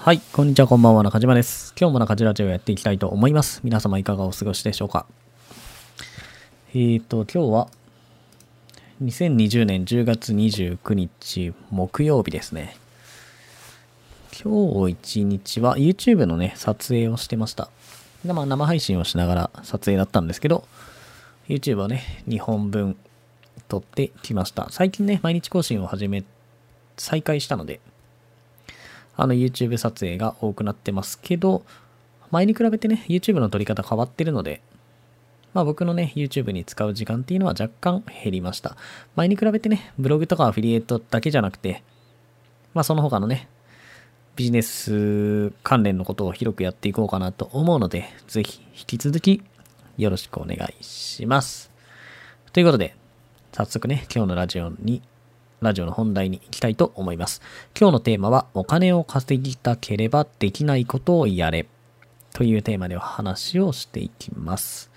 はい、こんにちは、こんばんは、中島です。今日も中島ラジオをやっていきたいと思います。皆様いかがお過ごしでしょうかえーと、今日は、2020年10月29日木曜日ですね。今日一日は YouTube のね、撮影をしてました。まあ、生配信をしながら撮影だったんですけど、YouTube をね、2本分撮ってきました。最近ね、毎日更新を始め、再開したので、あの YouTube 撮影が多くなってますけど、前に比べてね、YouTube の撮り方変わってるので、まあ僕のね、YouTube に使う時間っていうのは若干減りました。前に比べてね、ブログとかアフィリエイトだけじゃなくて、まあその他のね、ビジネス関連のことを広くやっていこうかなと思うので、ぜひ引き続きよろしくお願いします。ということで、早速ね、今日のラジオにラジオの本題に行きたいと思います。今日のテーマは、お金を稼ぎたければできないことをやれ。というテーマでお話をしていきます。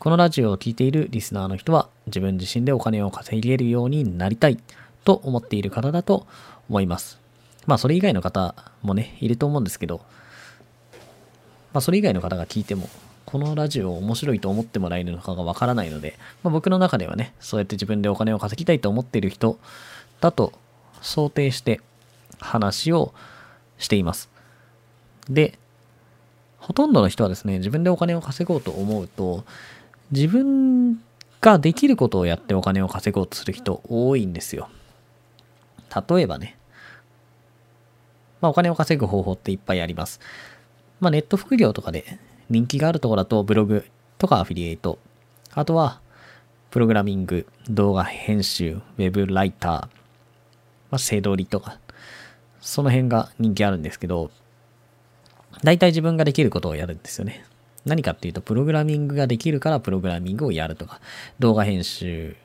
このラジオを聴いているリスナーの人は、自分自身でお金を稼げるようになりたいと思っている方だと思います。まあ、それ以外の方もね、いると思うんですけど、まあ、それ以外の方が聞いても、このラジオを面白いと思ってもらえるのかがわからないので、まあ、僕の中ではね、そうやって自分でお金を稼ぎたいと思っている人だと想定して話をしています。で、ほとんどの人はですね、自分でお金を稼ごうと思うと、自分ができることをやってお金を稼ごうとする人多いんですよ。例えばね、まあお金を稼ぐ方法っていっぱいあります。まあネット副業とかで人気があるところだとブログとかアフィリエイト、あとはプログラミング、動画編集、ウェブライター、まあ、背取りとか、その辺が人気あるんですけど、大体自分ができることをやるんですよね。何かっていうと、プログラミングができるからプログラミングをやるとか、動画編集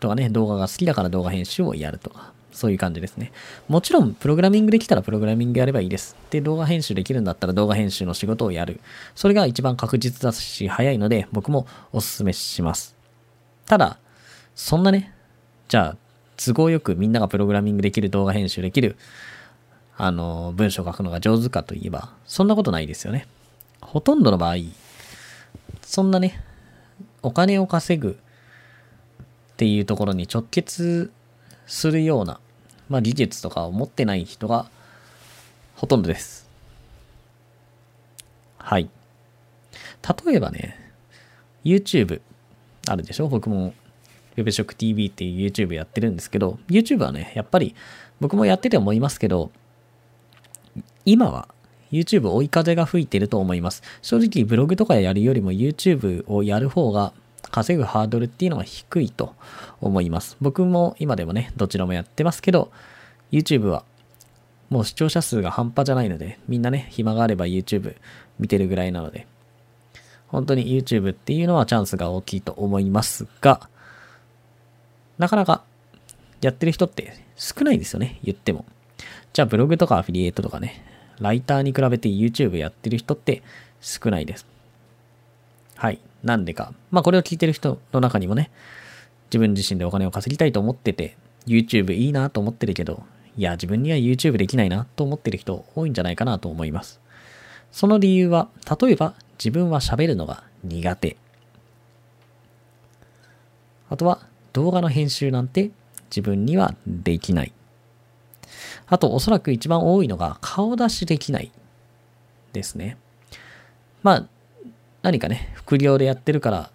とかね、動画が好きだから動画編集をやるとか、そういう感じですね。もちろん、プログラミングできたらプログラミングやればいいです。で、動画編集できるんだったら動画編集の仕事をやる。それが一番確実だし、早いので、僕もお勧めします。ただ、そんなね、じゃあ、都合よくみんながプログラミングできる、動画編集できる、あの、文章を書くのが上手かといえば、そんなことないですよね。ほとんどの場合、そんなね、お金を稼ぐっていうところに直結するような、まあ技術とかを持ってない人がほとんどです。はい。例えばね、YouTube あるでしょ？僕も WebShockTV っていう YouTube やってるんですけど、YouTube はね、やっぱり僕もやってて思いますけど、今は YouTube 追い風が吹いてると思います。正直ブログとかやるよりも YouTube をやる方が稼ぐハードルっていうのが低いと思います。僕も今でもね、どちらもやってますけど、YouTube はもう視聴者数が半端じゃないので、みんなね、暇があれば YouTube 見てるぐらいなので、本当に YouTube っていうのはチャンスが大きいと思いますが、なかなかやってる人って少ないですよね、言っても。じゃあブログとかアフィリエイトとかね、ライターに比べて YouTube やってる人って少ないです。はい。なんでか。まあこれを聞いてる人の中にもね、自分自身でお金を稼ぎたいと思ってて、YouTube いいなと思ってるけど、いや、自分には YouTube できないなと思ってる人多いんじゃないかなと思います。その理由は、例えば自分は喋るのが苦手。あとは動画の編集なんて自分にはできない。あと、おそらく一番多いのが顔出しできないですね。まあ、何かね、副業でやってるから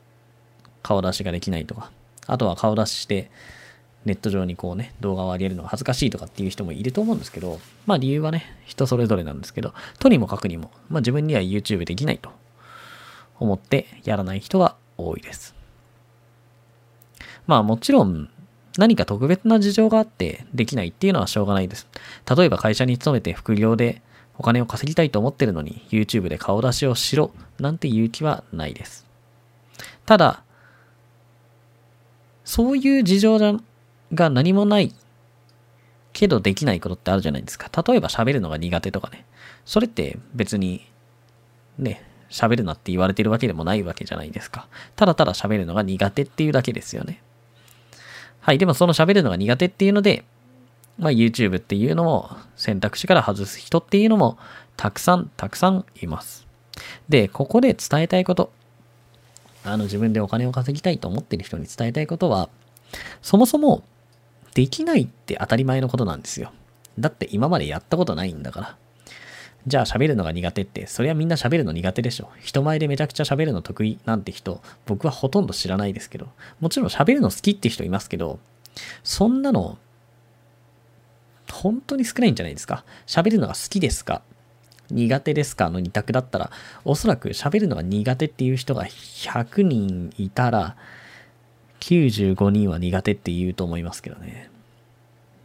顔出しができないとか、あとは顔出ししてネット上にこうね、動画を上げるのが恥ずかしいとかっていう人もいると思うんですけど、まあ理由はね、人それぞれなんですけど、とにもかくにも、まあ自分には YouTube できないと思ってやらない人が多いです。まあもちろん、何か特別な事情があってできないっていうのはしょうがないです。例えば会社に勤めて副業でお金を稼ぎたいと思ってるのに YouTube で顔出しをしろなんていう気はないです。ただ、そういう事情が何もないけどできないことってあるじゃないですか。例えば喋るのが苦手とかね。それって別にね、喋るなって言われてるわけでもないわけじゃないですか。ただただ喋るのが苦手っていうだけですよね。はい。でもその喋るのが苦手っていうので、まあ、YouTube っていうのも選択肢から外す人っていうのもたくさんたくさんいます。で、ここで伝えたいこと。あの自分でお金を稼ぎたいと思ってる人に伝えたいことは、そもそもできないって当たり前のことなんですよ。だって今までやったことないんだから。じゃあ喋るのが苦手って、それはみんな喋るの苦手でしょ。人前でめちゃくちゃ喋るの得意なんて人、僕はほとんど知らないですけど、もちろん喋るの好きって人いますけど、そんなの、本当に少ないんじゃないですか。喋るのが好きですか？苦手ですか？の2択だったら、おそらく喋るのが苦手っていう人が100人いたら、95人は苦手って言うと思いますけどね。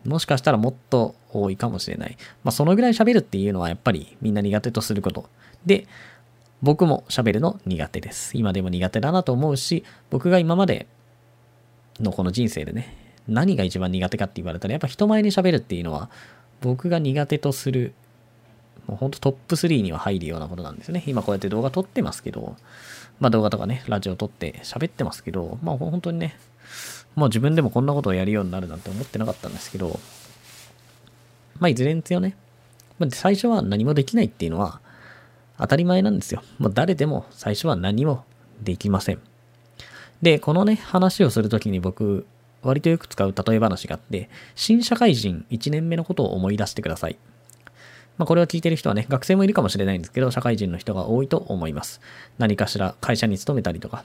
もしかしたらもっと多いかもしれない。まあ、そのぐらい喋るっていうのはやっぱりみんな苦手とすること。で、僕も喋るの苦手です。今でも苦手だなと思うし、僕が今までのこの人生でね、何が一番苦手かって言われたら、やっぱ人前に喋るっていうのは、僕が苦手とする、もうほんとトップ3には入るようなことなんですね。今こうやって動画撮ってますけど、まあ動画とかね、ラジオ撮って喋ってますけど、まあ本当にね、もう自分でもこんなことをやるようになるなんて思ってなかったんですけど、まあいずれにせよね、まあ、最初は何もできないっていうのは当たり前なんですよ。もう誰でも最初は何もできません。で、このね、話をするときに僕、割とよく使う例え話があって、新社会人1年目のことを思い出してください。まあ、これを聞いてる人はね、学生もいるかもしれないんですけど、社会人の人が多いと思います。何かしら会社に勤めたりとか、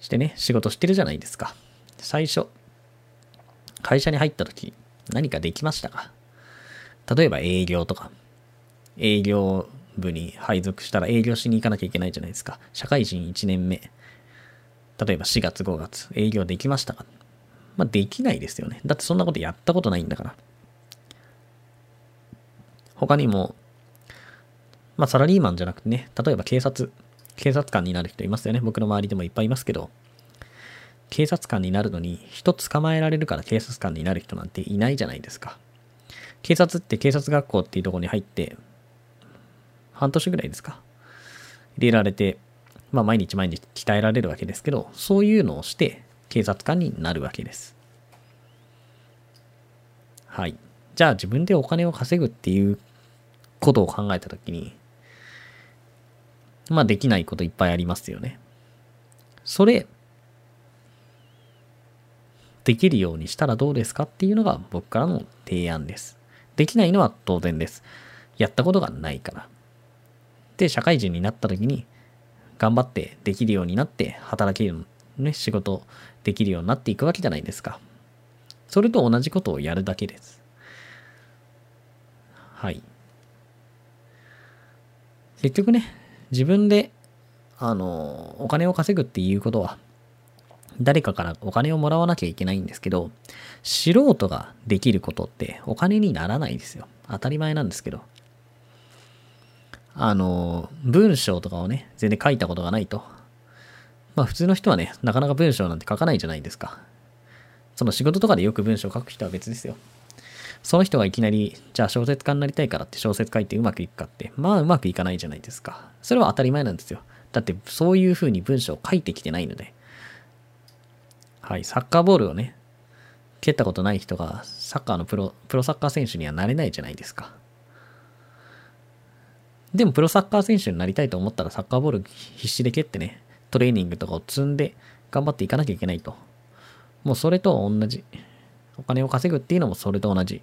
してね、仕事してるじゃないですか。最初、会社に入った時、何かできましたか？例えば営業とか、営業部に配属したら営業しに行かなきゃいけないじゃないですか。社会人1年目。例えば4月5月、営業できましたか？まあ、できないですよね。だってそんなことやったことないんだから。他にも、まあ、サラリーマンじゃなくてね、例えば警察、警察官になる人いますよね。僕の周りでもいっぱいいますけど、警察官になるのに人捕まえられるから警察官になる人なんていないじゃないですか。警察って警察学校っていうところに入って、半年ぐらいですか。入れられて、まあ毎日毎日鍛えられるわけですけど、そういうのをして警察官になるわけです。はい。じゃあ自分でお金を稼ぐっていうことを考えたときに、まあできないこといっぱいありますよね。それ、できるようにしたらどうですかっていうのが僕からの提案です。できないのは当然です。やったことがないから。で、社会人になった時に、頑張ってできるようになって、働ける、ね、仕事できるようになっていくわけじゃないですか。それと同じことをやるだけです。はい。結局ね、自分で、あの、お金を稼ぐっていうことは、誰かからお金をもらわなきゃいけないんですけど、素人ができることってお金にならないですよ。当たり前なんですけど。あの、文章とかをね、全然書いたことがないと。まあ普通の人はね、なかなか文章なんて書かないじゃないですか。その仕事とかでよく文章を書く人は別ですよ。その人がいきなり、じゃあ小説家になりたいからって小説書いてうまくいくかって、まあうまくいかないじゃないですか。それは当たり前なんですよ。だってそういう風に文章を書いてきてないので。はい、サッカーボールをね、蹴ったことない人がサッカーのプロ、プロサッカー選手にはなれないじゃないですか。でもプロサッカー選手になりたいと思ったらサッカーボール必死で蹴ってね、トレーニングとかを積んで頑張っていかなきゃいけないと。もうそれと同じ。お金を稼ぐっていうのもそれと同じ。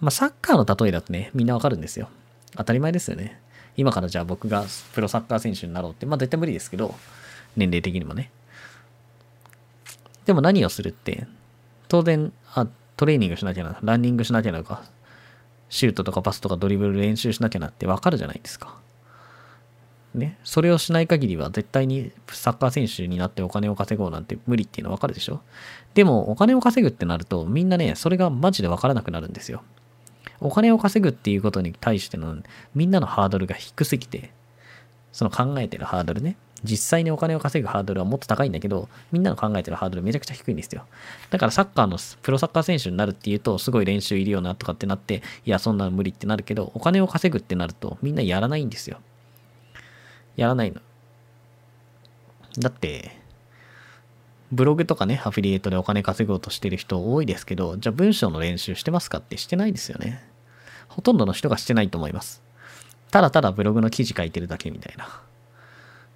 まあサッカーの例えだとね、みんなわかるんですよ。当たり前ですよね。今からじゃあ僕がプロサッカー選手になろうって、まあ絶対無理ですけど、年齢的にもね。でも何をするって、当然、あ、トレーニングしなきゃな、ランニングしなきゃなとか、シュートとかパスとかドリブル練習しなきゃなってわかるじゃないですか。ね。それをしない限りは絶対にサッカー選手になってお金を稼ごうなんて無理っていうのはわかるでしょ？でもお金を稼ぐってなるとみんなね、それがマジでわからなくなるんですよ。お金を稼ぐっていうことに対してのみんなのハードルが低すぎて、その考えてるハードルね。実際にお金を稼ぐハードルはもっと高いんだけど、みんなの考えてるハードルめちゃくちゃ低いんですよ。だからサッカーのプロサッカー選手になるっていうと、すごい練習いるよなとかってなって、いや、そんなの無理ってなるけど、お金を稼ぐってなると、みんなやらないんですよ。やらないの。だって、ブログとかね、アフィリエイトでお金稼ごうとしてる人多いですけど、じゃあ文章の練習してますかってしてないですよね。ほとんどの人がしてないと思います。ただただブログの記事書いてるだけみたいな。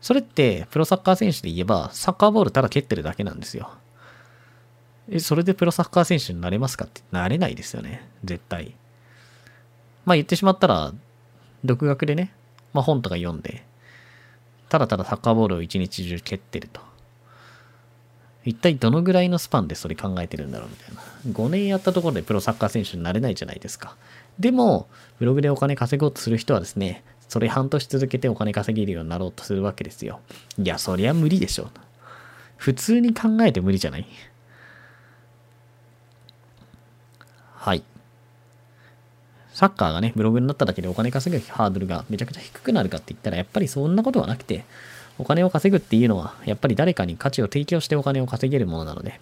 それって、プロサッカー選手で言えば、サッカーボールただ蹴ってるだけなんですよ。え、それでプロサッカー選手になれますかってなれないですよね。絶対。まあ言ってしまったら、独学でね、まあ本とか読んで、ただただサッカーボールを一日中蹴ってると。一体どのぐらいのスパンでそれ考えてるんだろうみたいな。5年やったところでプロサッカー選手になれないじゃないですか。でも、ブログでお金稼ごうとする人はですね、それ半年続けてお金稼げるようになろうとするわけですよ。いや、そりゃ無理でしょう。普通に考えて無理じゃない？はい。サッカーがね、ブログになっただけでお金稼ぐハードルがめちゃくちゃ低くなるかって言ったら、やっぱりそんなことはなくて、お金を稼ぐっていうのは、やっぱり誰かに価値を提供してお金を稼げるものなので、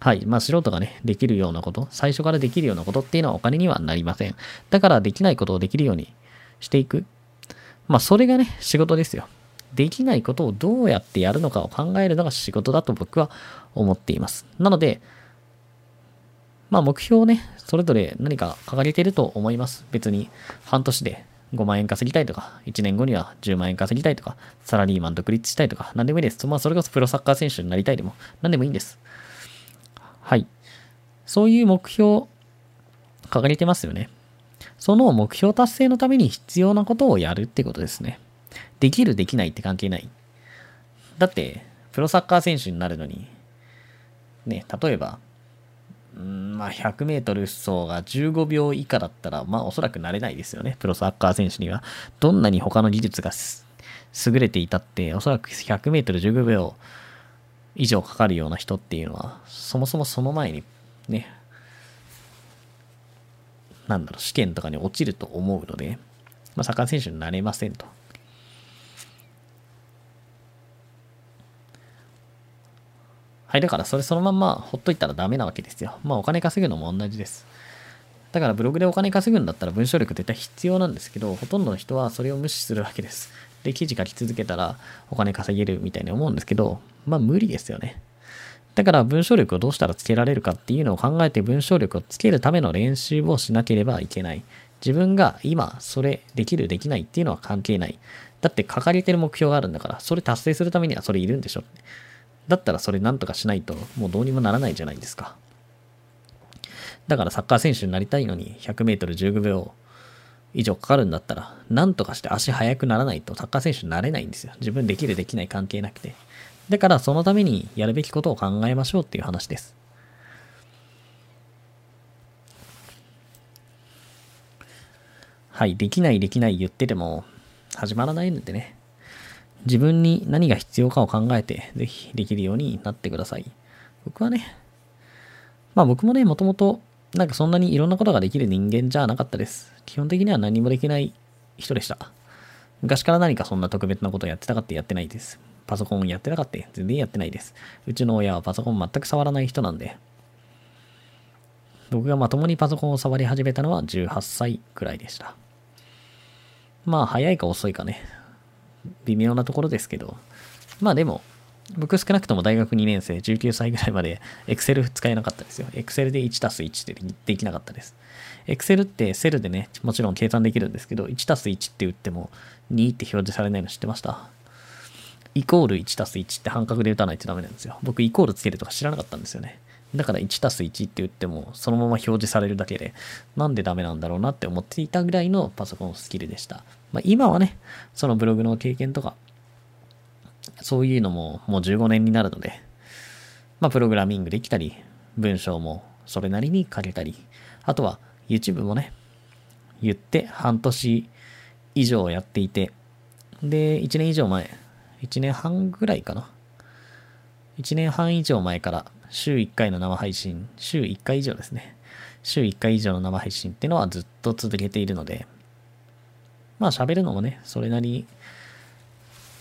はい。まあ、素人がね、できるようなこと、最初からできるようなことっていうのはお金にはなりません。だから、できないことをできるようにしていく。まあ、それがね、仕事ですよ。できないことをどうやってやるのかを考えるのが仕事だと僕は思っています。なので、まあ目標をね、それぞれ何か掲げてると思います。別に半年で5万円稼ぎたいとか、1年後には10万円稼ぎたいとか、サラリーマン独立したいとか、何でもいいです。まあそれこそプロサッカー選手になりたいでも、何でもいいんです。はい。そういう目標、掲げてますよね。その目標達成のために必要なことをやるってことですね。できる、できないって関係ない。だって、プロサッカー選手になるのに、ね、例えば、んまあ、100メートル走が15秒以下だったら、まあ、おそらくなれないですよね。プロサッカー選手には。どんなに他の技術が優れていたって、おそらく100メートル15秒以上かかるような人っていうのは、そもそもその前に、ね、なんだろう、試験とかに落ちると思うので、まあ、サッカー選手になれませんと。はい、だからそれそのまんまほっといたらダメなわけですよ。まあお金稼ぐのも同じです。だからブログでお金稼ぐんだったら文章力絶対必要なんですけど、ほとんどの人はそれを無視するわけです。で、記事書き続けたらお金稼げるみたいに思うんですけど、まあ無理ですよね。だから文章力をどうしたらつけられるかっていうのを考えて文章力をつけるための練習をしなければいけない。自分が今それできるできないっていうのは関係ない。だって掲げてる目標があるんだから、それ達成するためにはそれいるんでしょ。だったらそれなんとかしないともうどうにもならないじゃないですか。だからサッカー選手になりたいのに100メートル15秒以上かかるんだったら、なんとかして足速くならないとサッカー選手になれないんですよ。自分できるできない関係なくて。だからそのためにやるべきことを考えましょうっていう話です。はい、できないできない言ってても始まらないのでね。自分に何が必要かを考えて、ぜひできるようになってください。僕はね、まあ僕もね、もともと、なんかそんなにいろんなことができる人間じゃなかったです。基本的には何もできない人でした。昔から何かそんな特別なことをやってたかってやってないです。パソコンやってなかった全然やってないです。うちの親はパソコン全く触らない人なんで、僕がまともにパソコンを触り始めたのは18歳くらいでした。まあ早いか遅いかね。微妙なところですけど、まあでも、僕少なくとも大学2年生、19歳ぐらいまで Excel 使えなかったですよ。Excel で1たす1ってできなかったです。Excel ってセルでね、もちろん計算できるんですけど、1たす1って打っても2って表示されないの知ってました？イコール1たす1って半角で打たないとダメなんですよ。僕イコールつけるとか知らなかったんですよね。だから1たす1って打ってもそのまま表示されるだけでなんでダメなんだろうなって思っていたぐらいのパソコンスキルでした。まあ、今はね、そのブログの経験とか、そういうのももう15年になるので、まあ、プログラミングできたり、文章もそれなりに書けたり、あとは YouTube もね、言って半年以上やっていて、で、1年以上前、1年半ぐらいかな。1年半以上前から週1回の生配信、週1回以上ですね。週1回以上の生配信っていうのはずっと続けているので、まあ喋るのもね、それなりに、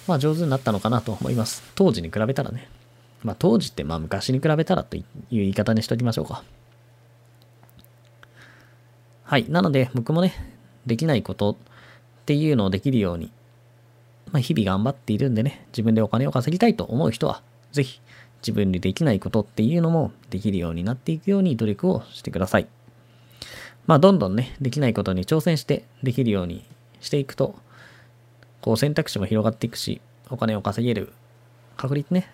まあ上手になったのかなと思います。当時に比べたらね。まあ当時ってまあ昔に比べたらという言い方にしときましょうか。はい。なので僕もね、できないことっていうのをできるように、まあ日々頑張っているんでね、自分でお金を稼ぎたいと思う人は、ぜひ自分でできないことっていうのもできるようになっていくように努力をしてください。まあ、どんどんね、できないことに挑戦してできるようにしていくと、こう選択肢も広がっていくし、お金を稼げる確率ね、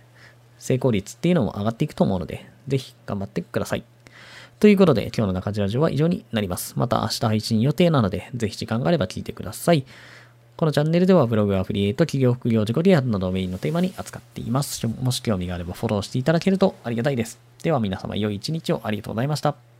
成功率っていうのも上がっていくと思うので、ぜひ頑張ってください。ということで、今日の中地ラジオは以上になります。また明日配信予定なので、ぜひ時間があれば聞いてください。このチャンネルではブログ、アフリエイト、企業、副業、自己リアルなどをメインのテーマに扱っています。もし興味があればフォローしていただけるとありがたいです。では皆様良い一日をありがとうございました。